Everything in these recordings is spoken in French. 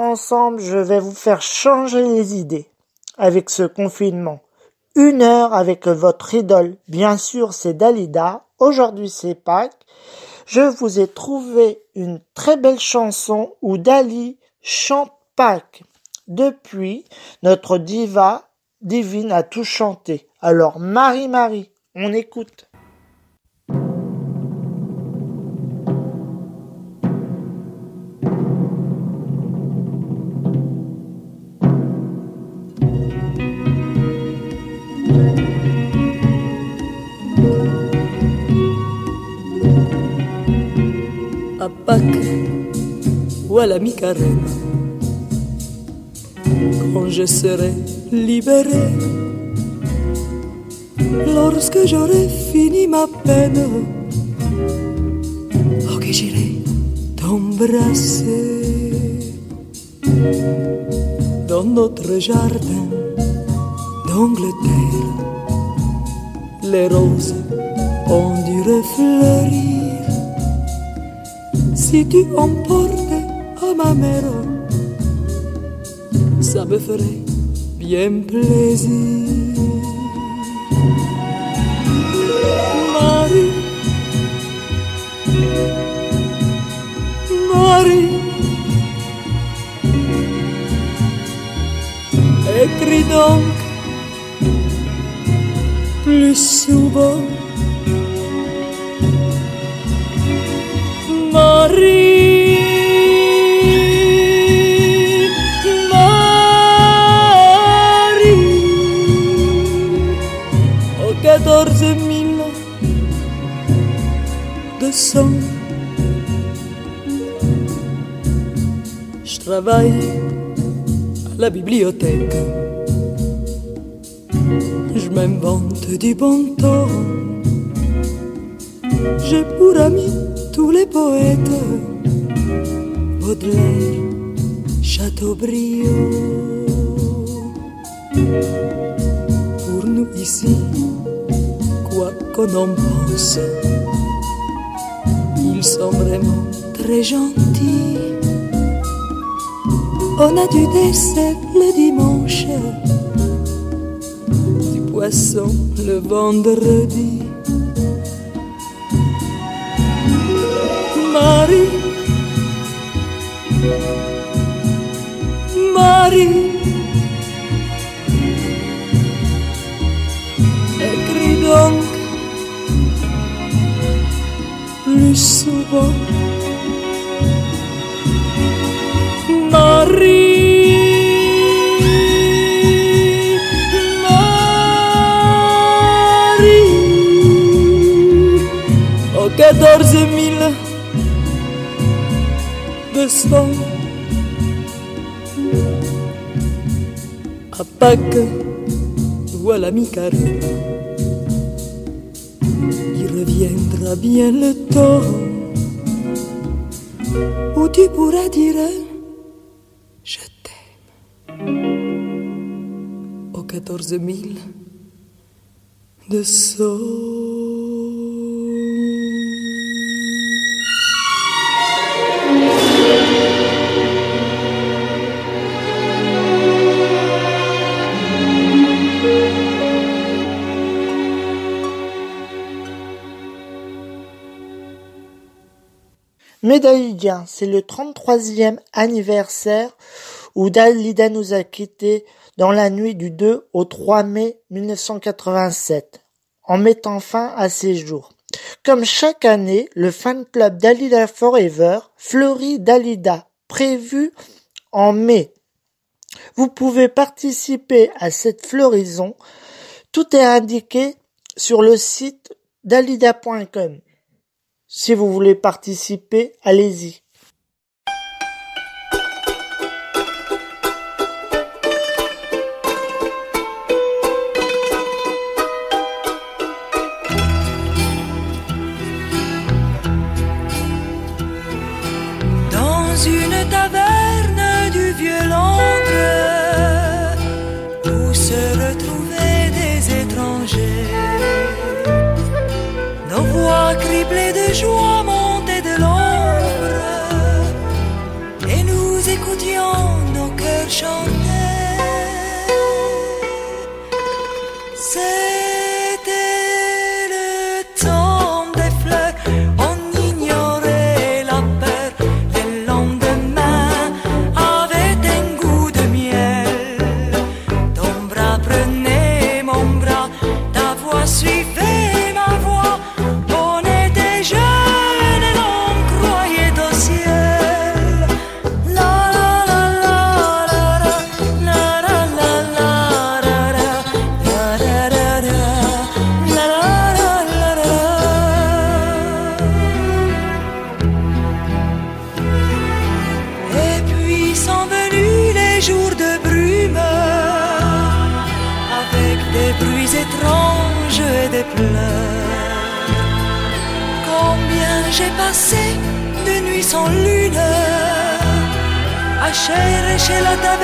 ensemble, je vais vous faire changer les idées avec ce confinement. Une heure avec votre idole, bien sûr c'est Dalida, aujourd'hui c'est Pâques. Je vous ai trouvé une très belle chanson où Dali chante Pâques. Depuis, notre diva divine a tout chanté. Alors Marie-Marie, on écoute. À Pâques ou à la mi-carême, quand je serai libéré, lorsque j'aurai fini ma peine, oh que j'irai t'embrasser dans notre jardin d'Angleterre. Les roses ont dû refleurir si tu emportais à ma mère, ça me ferait bien plaisir. Marie, Marie, écris donc plus souvent. Je travaille à la bibliothèque. Je m'invente du bon temps. J'ai pour les poètes, Baudelaire, Chateaubriand. Pour nous ici, quoi qu'on en pense, ils sont vraiment très gentils. On a du dessert le dimanche, du poisson le vendredi. mari, mari. Écris donc mari mari oh, Marie. que dorze À Pâques ou à la mi-carême, il reviendra bien le temps où tu pourras dire je t'aime. Au quatorze mille de Dalidiens, c'est le 33e anniversaire où Dalida nous a quittés dans la nuit du 2 au 3 mai 1987, en mettant fin à ses jours. Comme chaque année, le fan club Dalida Forever fleurit Dalida, prévu en mai. Vous pouvez participer à cette floraison. Tout est indiqué sur le site dalida.com. Si vous voulez participer, allez-y. Dans une de joie montaient de l'ombre et nous écoutions nos cœurs chanter. 谁来？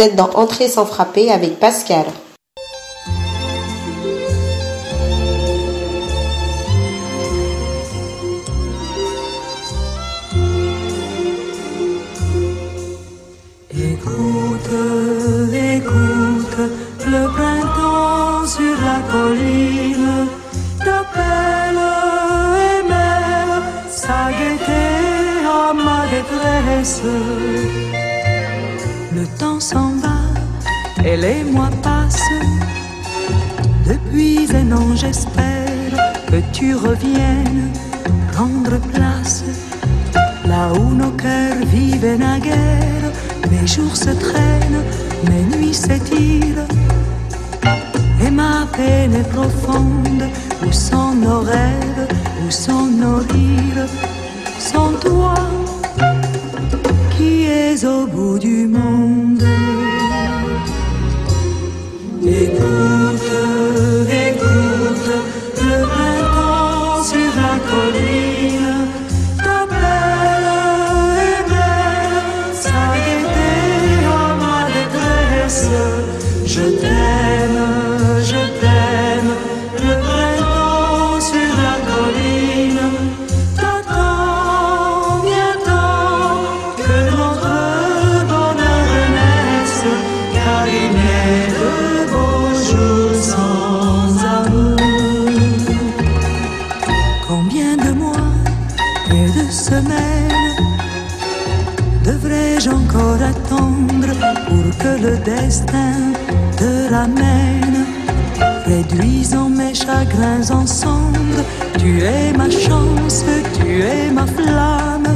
Êtes dans Entrée sans frapper avec Pascal. Tu reviennes destin te ramène Réduisons mes chagrins ensemble, tu es ma chance, tu es ma flamme.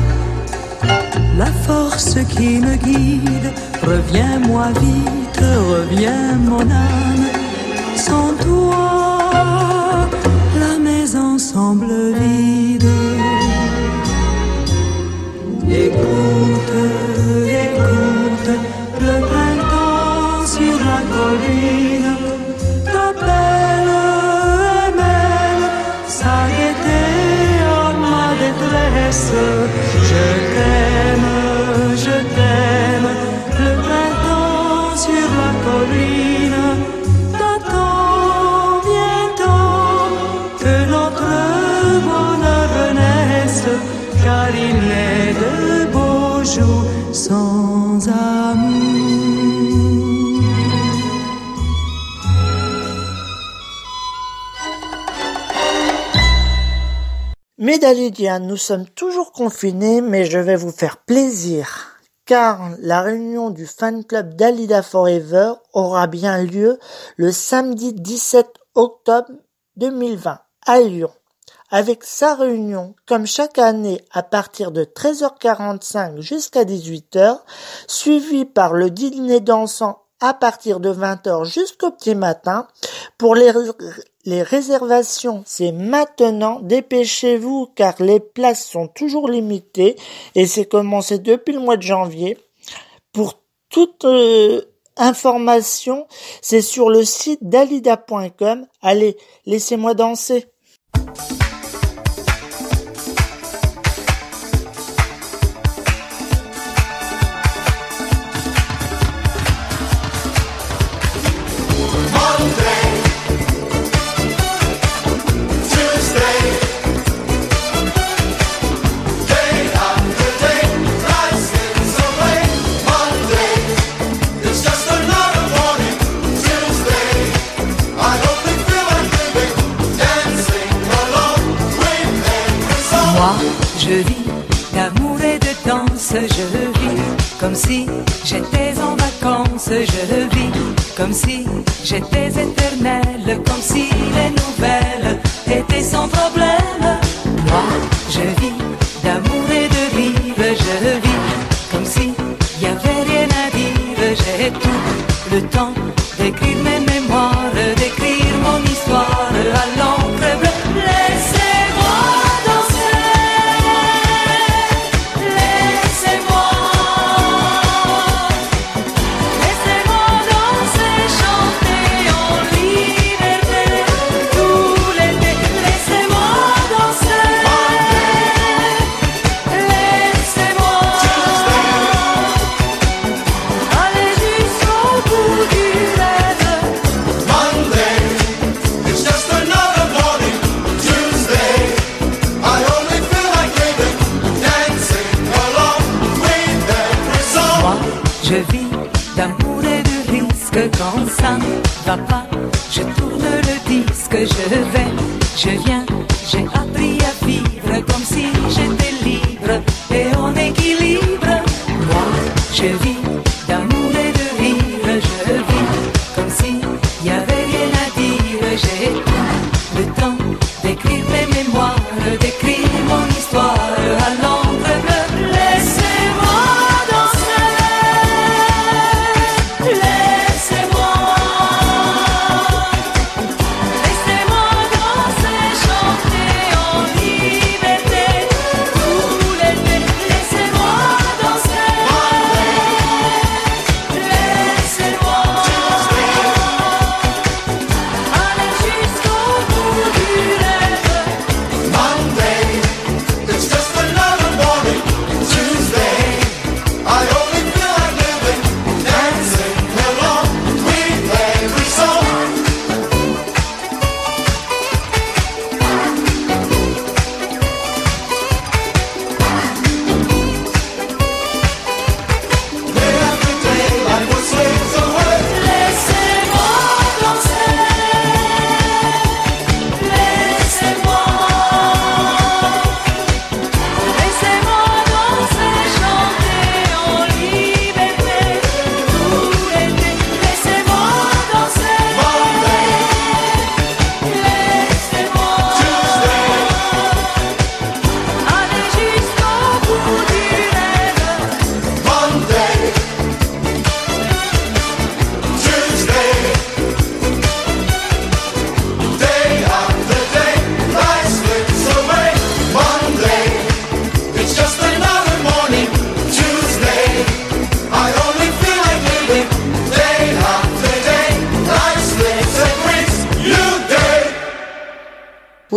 La force qui me guide, reviens-moi vite, reviens mon âme. Sans toi, la maison semble vide. Écoute, Dalidiens, nous sommes toujours confinés, mais je vais vous faire plaisir, car la réunion du fan club Dalida Forever aura bien lieu le samedi 17 octobre 2020 à Lyon. Avec sa réunion, comme chaque année, à partir de 13h45 jusqu'à 18h, suivie par le dîner dansant à partir de 20h jusqu'au petit matin. Pour les, réservations, c'est maintenant. Dépêchez-vous car les places sont toujours limitées et c'est commencé depuis le mois de janvier. Pour toute euh, information, c'est sur le site dalida.com. Allez, laissez-moi danser. Si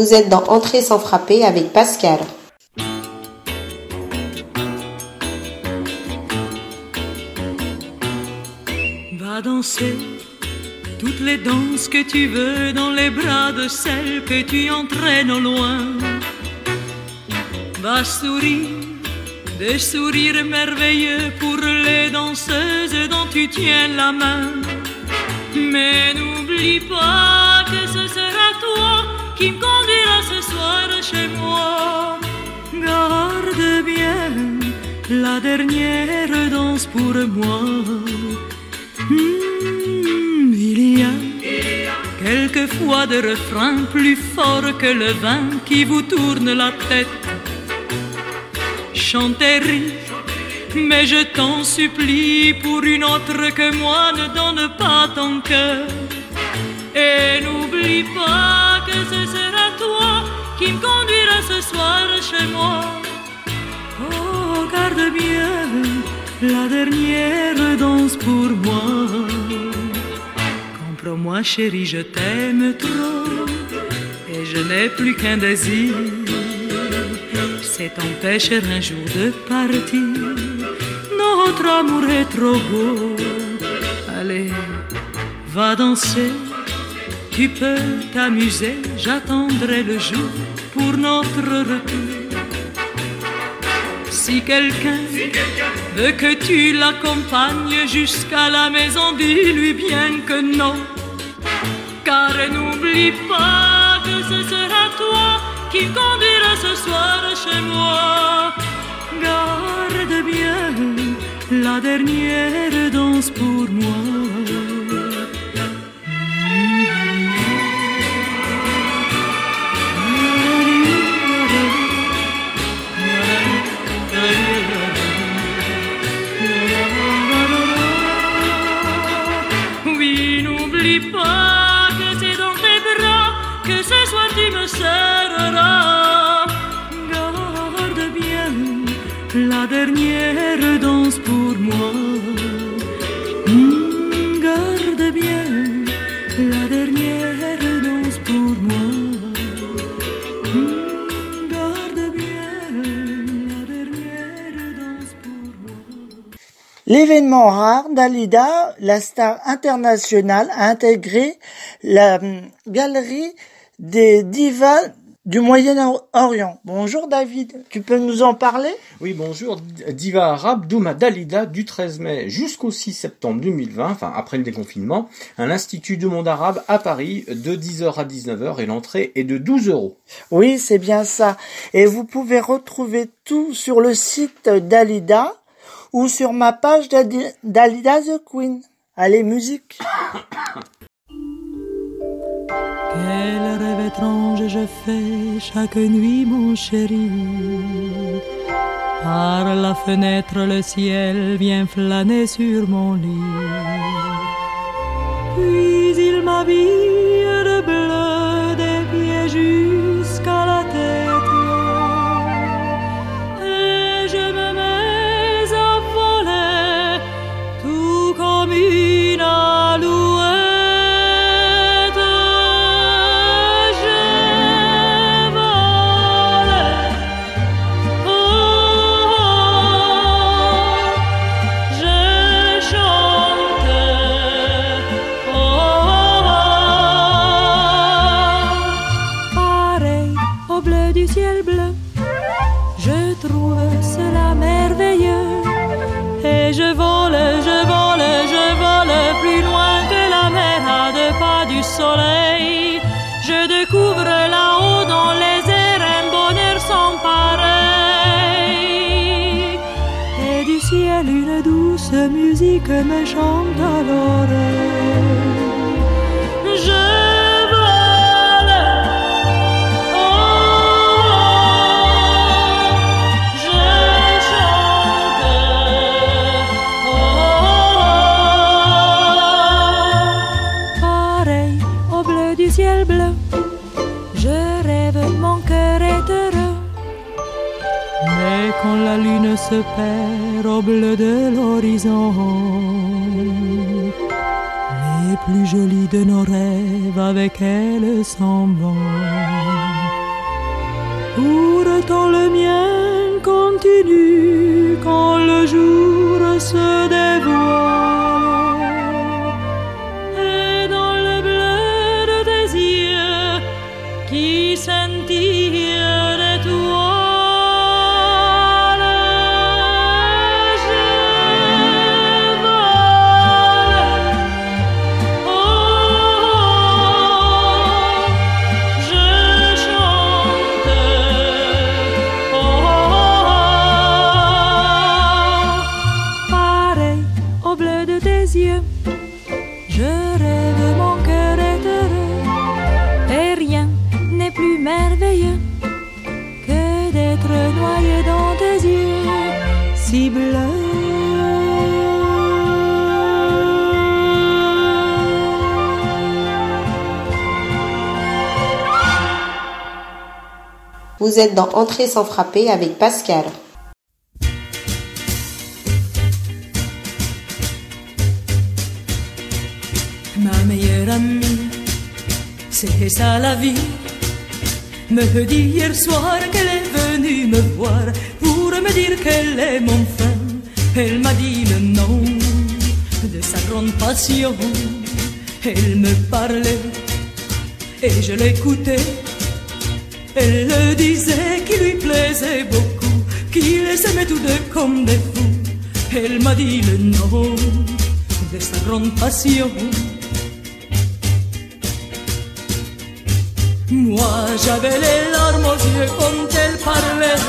Vous êtes dans Entrée sans frapper avec Pascal. Va danser toutes les danses que tu veux dans les bras de celle que tu entraînes au loin. Va sourire des sourires merveilleux pour les danseuses dont tu tiens la main. Mais n'oublie pas que ce sera toi qui me conduira ce chez moi. Garde bien la dernière danse pour moi. Hmm, il y a quelquefois des refrains plus forts que le vin qui vous tourne la tête. Chantez, rire, mais je t'en supplie, pour une autre que moi, ne donne pas ton cœur. Et n'oublie pas que ce qui me conduira ce soir chez moi. Oh, garde bien la dernière danse pour moi. Comprends-moi, chérie, je t'aime trop et je n'ai plus qu'un désir. C'est t'empêcher un jour de partir. Notre amour est trop beau. Allez, va danser. Tu peux t'amuser, j'attendrai le jour pour notre retour. Si quelqu'un veut que tu l'accompagnes jusqu'à la maison, dis-lui bien que non. Car n'oublie pas que ce sera toi qui conduira ce soir chez moi. Garde bien la dernière danse pour moi. L'événement rare, Dalida, la star internationale, a intégré la hum, galerie des divas du Moyen-Orient. Bonjour David, tu peux nous en parler? Oui, bonjour. Diva arabe Douma Dalida du 13 mai jusqu'au 6 septembre 2020, enfin après le déconfinement, à l'Institut du monde arabe à Paris de 10h à 19h et l'entrée est de 12 euros. Oui, c'est bien ça. Et vous pouvez retrouver tout sur le site d'Alida ou sur ma page d'Alida The Queen. Allez, musique Quel rêve étrange je fais chaque nuit, mon chéri. Par la fenêtre, le ciel vient flâner sur mon lit. Puis il m'habille douce musique me chante l'oreille. Se perd au bleu de l'horizon, les plus jolis de nos rêves avec elle s'en vont. Pourtant le mien continue quand le jour se dévoile. Vous êtes dans Entrée sans frapper avec Pascal. Ma meilleure amie, c'est ça la vie. Me dit hier soir qu'elle est venue me voir pour me dire qu'elle aime enfin. Elle m'a dit le nom de sa grande passion. Elle me parlait et je l'écoutais. Elle le disait qu'il lui plaisait beaucoup, qu'il les aimait tous deux comme des fous. Elle m'a dit le nom de sa grande passion. Moi j'avais les larmes aux yeux quand elle parlait.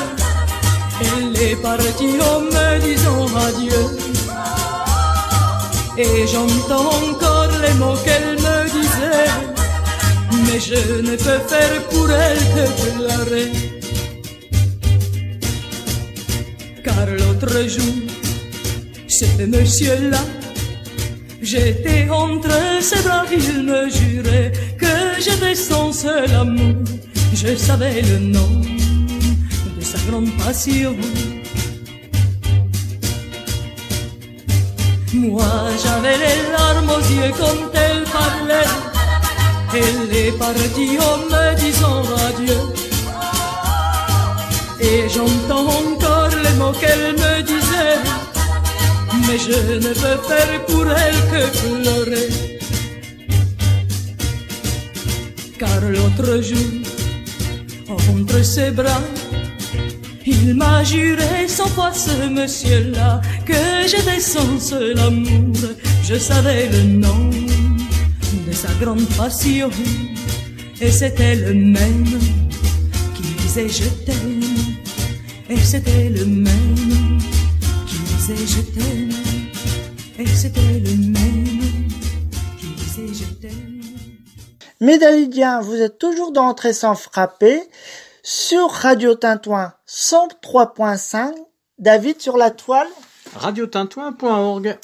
Elle est partie en me disant adieu. Et j'entends encore les mots qu'elle me. Mais je ne peux faire pour elle que pleurer. Car l'autre jour, ce monsieur-là, j'étais entre ses bras, il me jurait que j'étais son seul amour. Je savais le nom de sa grande passion. Moi j'avais les larmes aux yeux quand elle parlait. Elle est partie en me disant adieu. Et j'entends encore les mots qu'elle me disait. Mais je ne peux faire pour elle que pleurer. Car l'autre jour, entre ses bras. Il m'a juré cent fois ce monsieur-là que j'étais son seul amour. Je savais le nom sa grande passion et c'était le même qui disait je t'aime. Et c'était le même qui disait je t'aime. Et c'était le même qui disait je t'aime. Médalidiens, vous êtes toujours dans Entrée sans frapper sur Radio Tintouin 103.5. David sur la toile. Radiotintouin.org.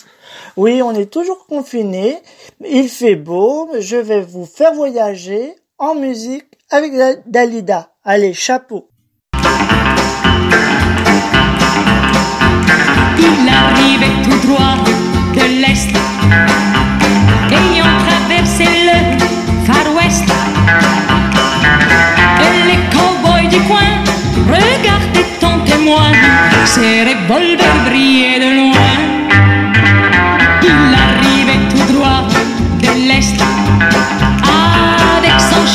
Oui, on est toujours confinés. Il fait beau. Je vais vous faire voyager en musique avec Da- Dalida. Allez, chapeau. Il arrivait tout droit de l'Est, ayant traversé le Far West. Et les cowboys du coin regardaient en témoin, ses revolvers brillaient de loin.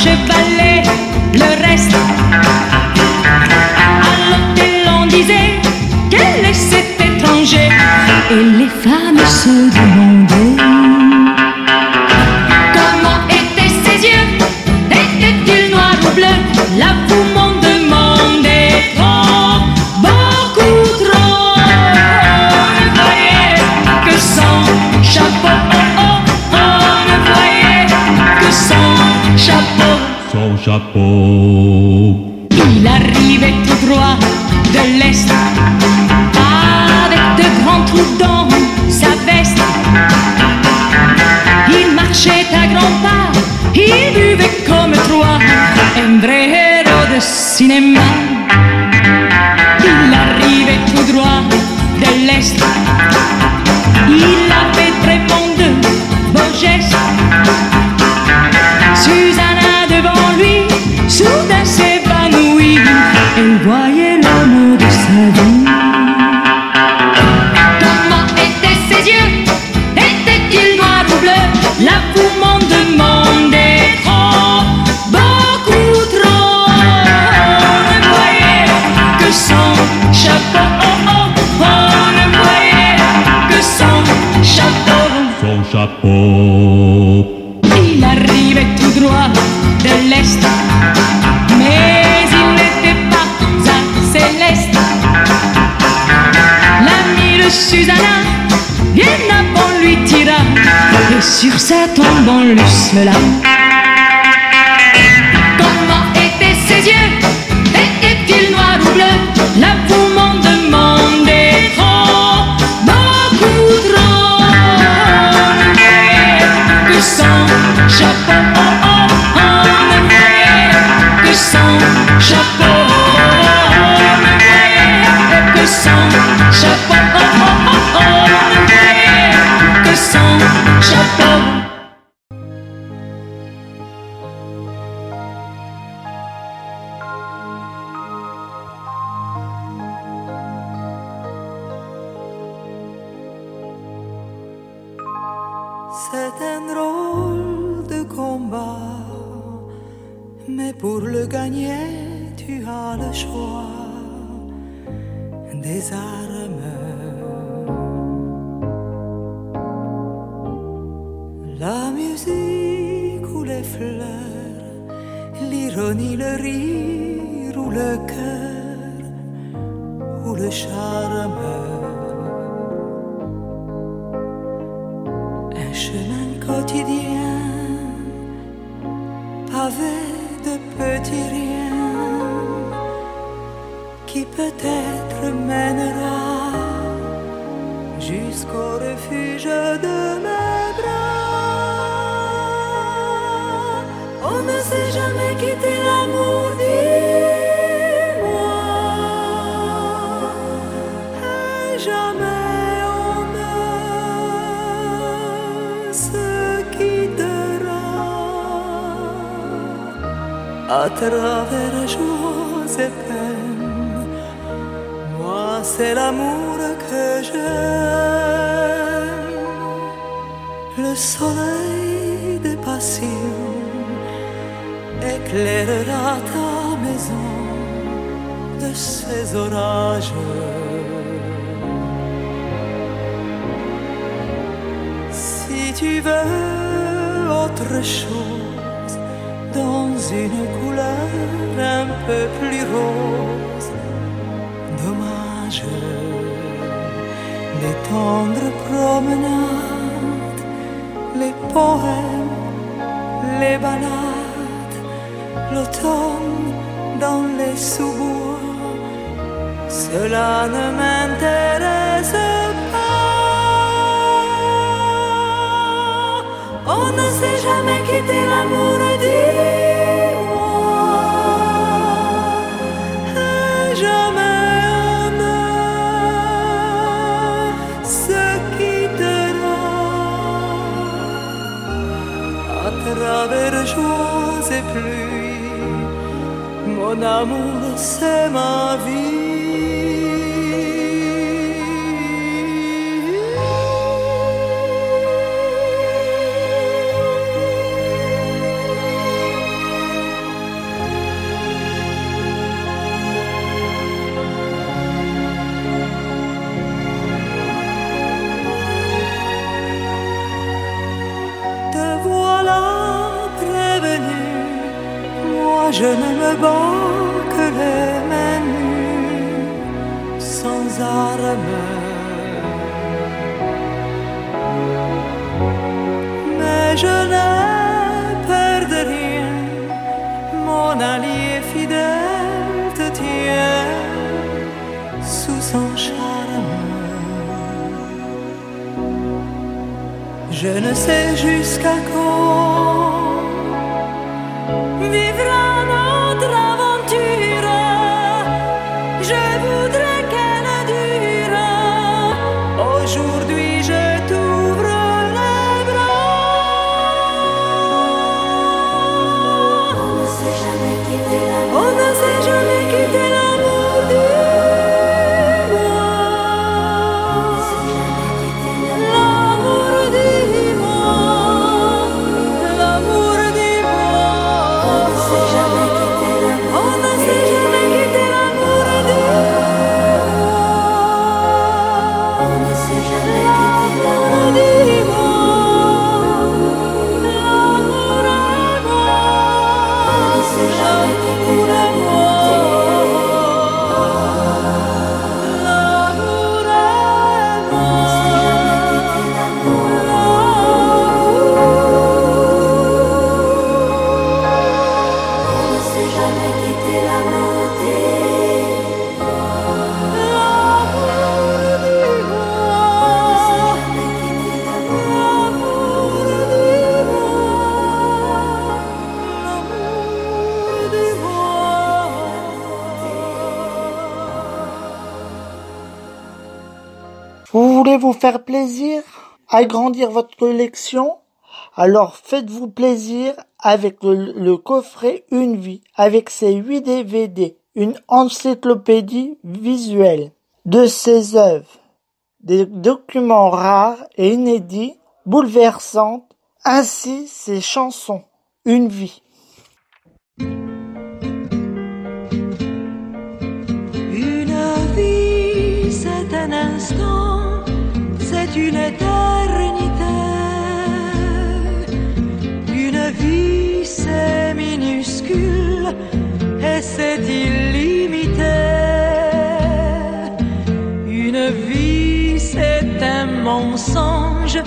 Avec Il arrivait tout droit de l'Est Il avait très bon de beaux gestes Susanna devant lui, soudain s'évanouit. Elle voyait l'amour de sa vie. Comment étaient ses yeux Étaient-ils noirs ou bleus? Là on peut-être mènera jusqu'au refuge de mes bras. On ne sait jamais quitter l'amour, dis-moi. Et jamais on ne se quittera à travers. Moi, c'est l'amour que j'aime, le soleil des passions éclairera ta maison de ces orages. Si tu veux autre chose dans une couleur un peu plus rose, Les tendres promenades, les poèmes, les balades, l'automne dans les sous-bois, cela ne m'intéresse pas. On ne sait jamais quitter l'amour, dis-moi. Et pluies. Mon amour, c'est ma vie. Je ne me bats que les mains nues, sans armes. Mais je n'ai peur de rien, mon allié fidèle te tient sous son charme. Je ne sais jusqu'à quand faire plaisir Agrandir votre collection Alors faites-vous plaisir avec le, coffret Une vie, avec ses 8 DVD, une encyclopédie visuelle de ses œuvres, des documents rares et inédits, bouleversantes, ainsi ses chansons. Une vie. C'est un une éternité. Une vie, c'est minuscule et c'est illimité. Une vie, c'est un mensonge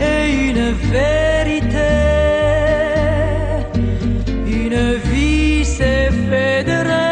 et une vérité. Une vie, c'est fait de rêves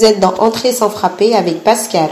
Vous êtes dans Entrée sans frapper avec Pascal.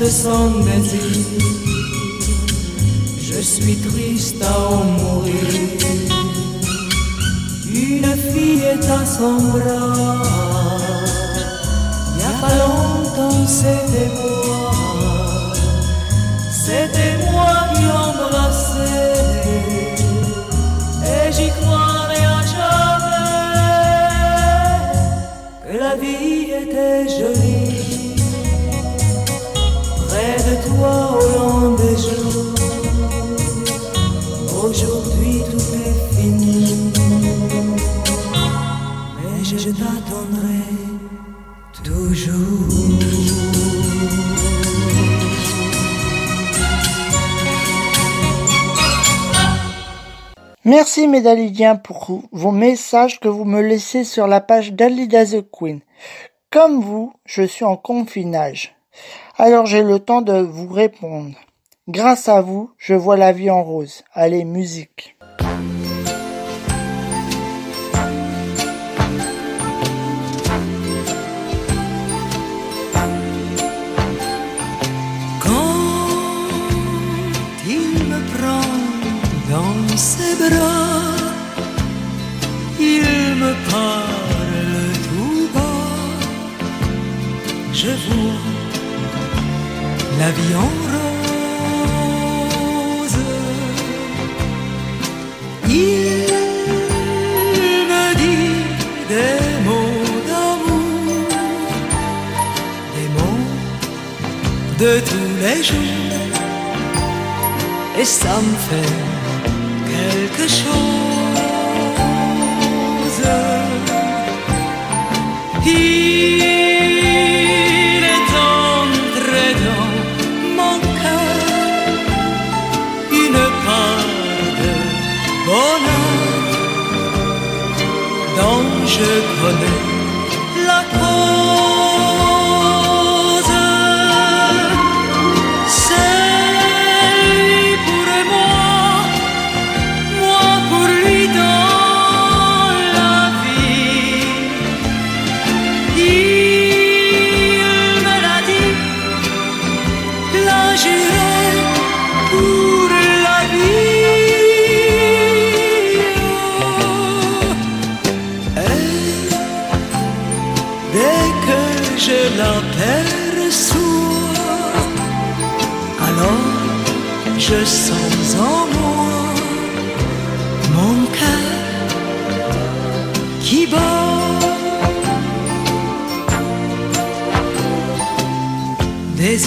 Reste sans désir. Je suis triste à en mourir. Une fille est à son bras. Y a pas longtemps, c'était moi. C'était moi qui embrassais. Et j'y croirais à jamais que la vie était jolie. Au long des jours. Aujourd'hui tout est fini. Mais je, je t'attendrai toujours. Merci mes Dalidiens pour vos messages que vous me laissez sur la page Dalida the Queen. Comme vous, je suis en confinage. Alors j'ai le temps de vous répondre. Grâce à vous, je vois la vie en rose. Allez, musique. Quand il me prend dans ses bras, il me parle tout bas. Je vois la vie en rose. Il me dit des mots d'amour, des mots de tous les jours et ça me fait quelque chose. Il dont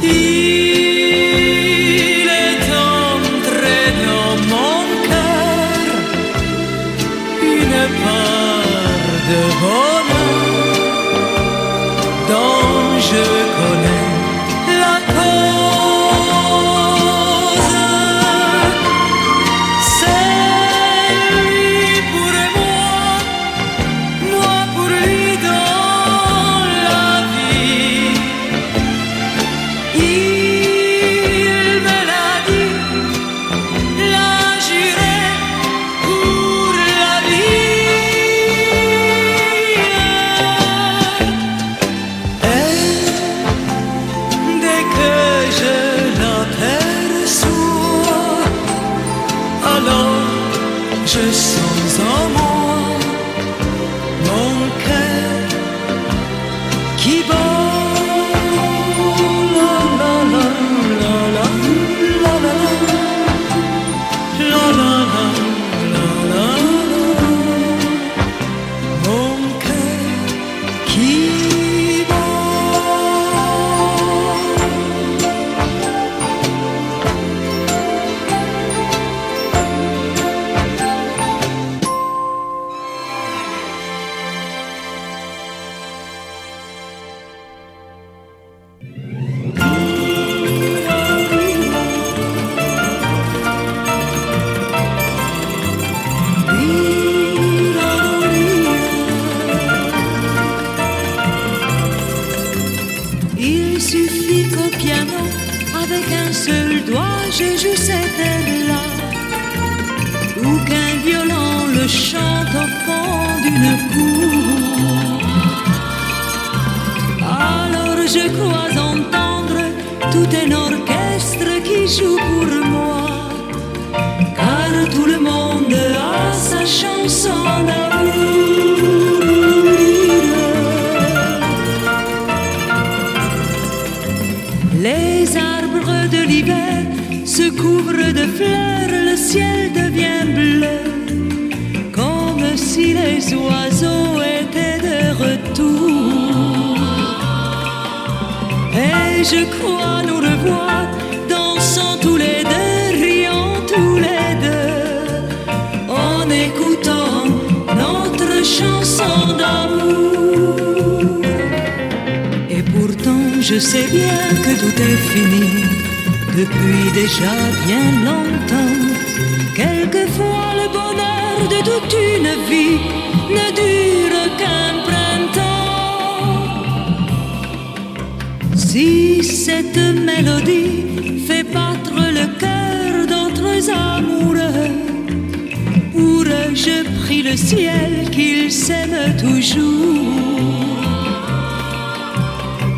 Il est entré dans mon une part de le ciel qu'ils s'aiment toujours.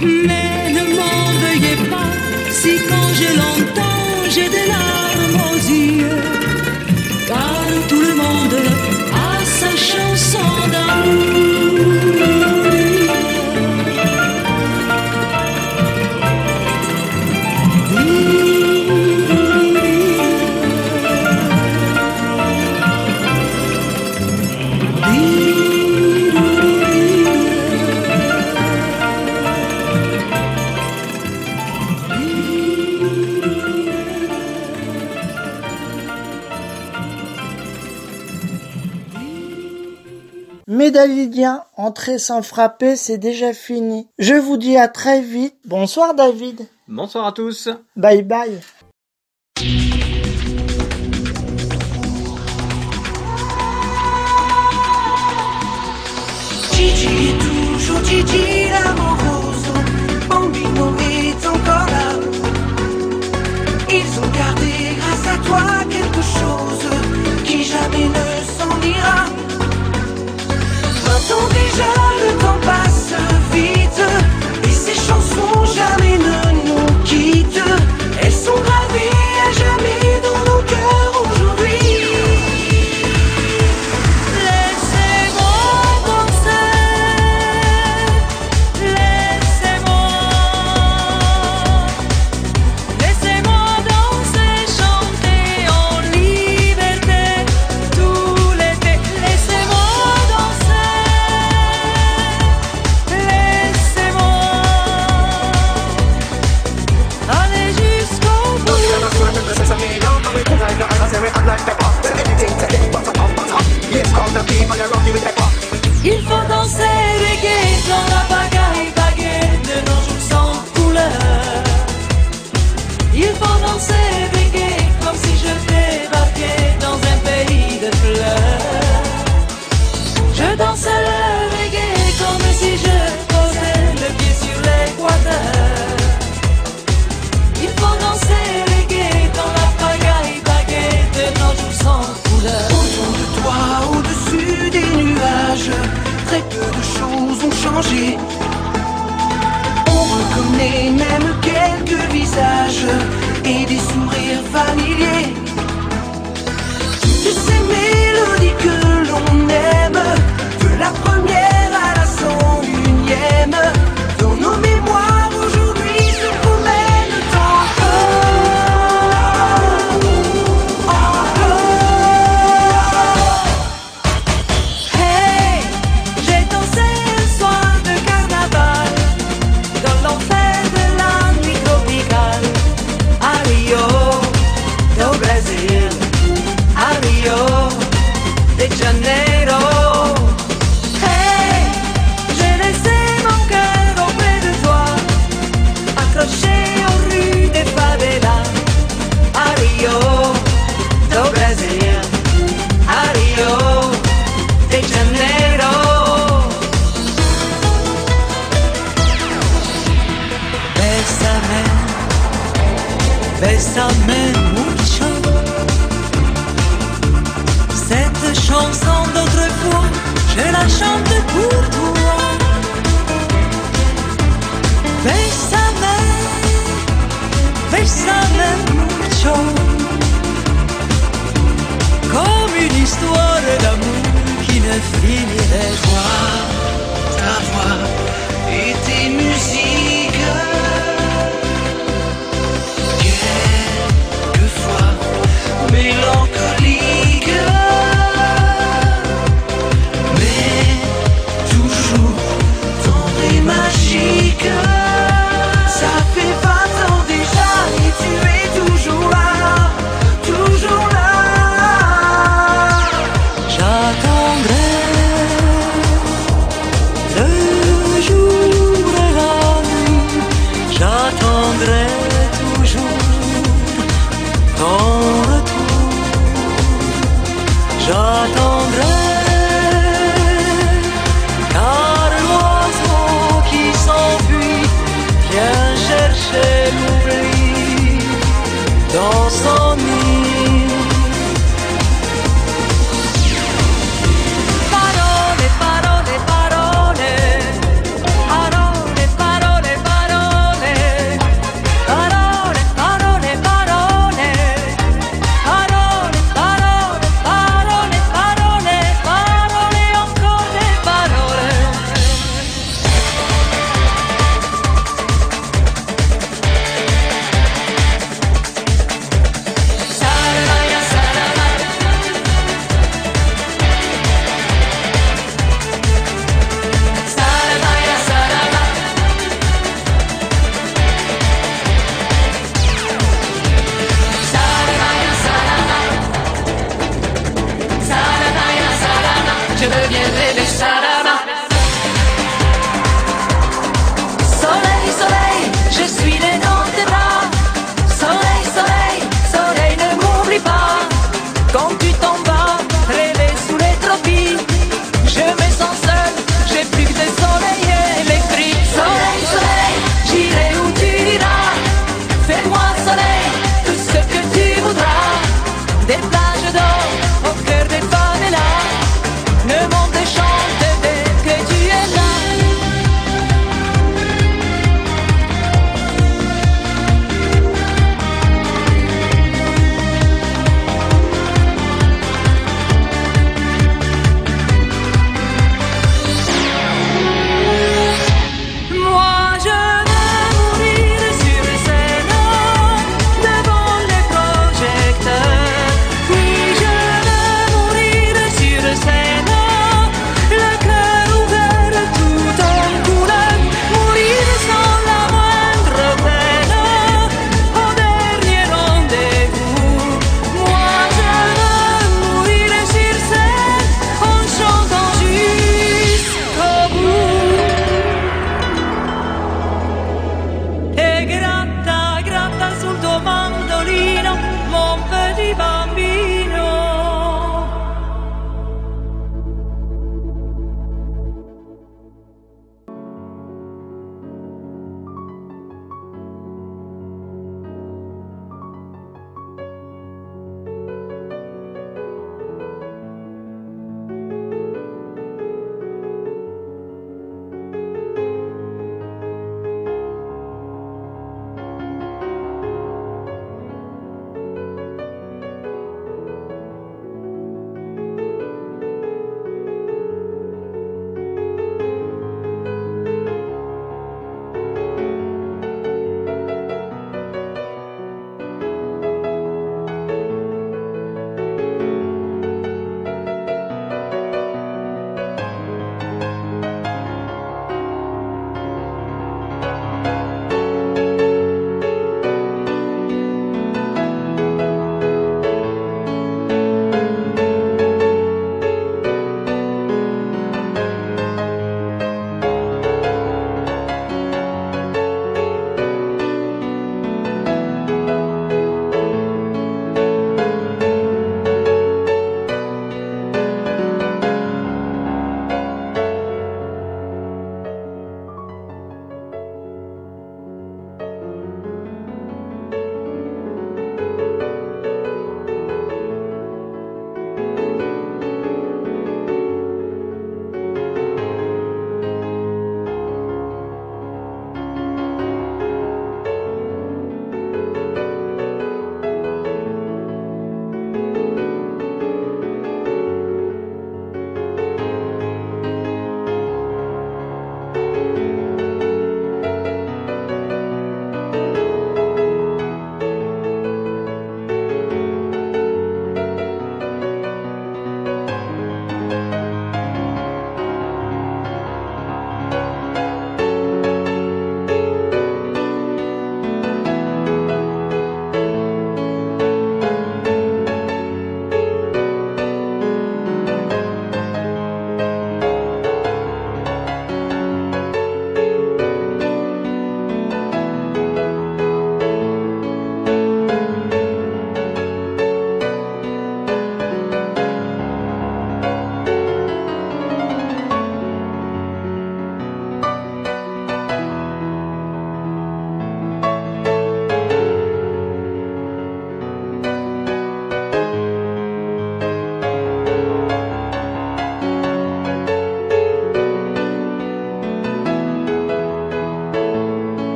Mais ne m'en veuillez pas si quand je l'entends j'ai des larmes aux yeux, car tout le monde a sa chanson d'amour. Dalidien, entrer sans frapper, c'est déjà fini. Je vous dis à très vite. Bonsoir David. Bonsoir à tous. Bye bye. Gigi toujours Gigi l'amoroso, Bambino est encore là. Ils ont gardé grâce à toi quelque chose qui jamais ne s'en ira.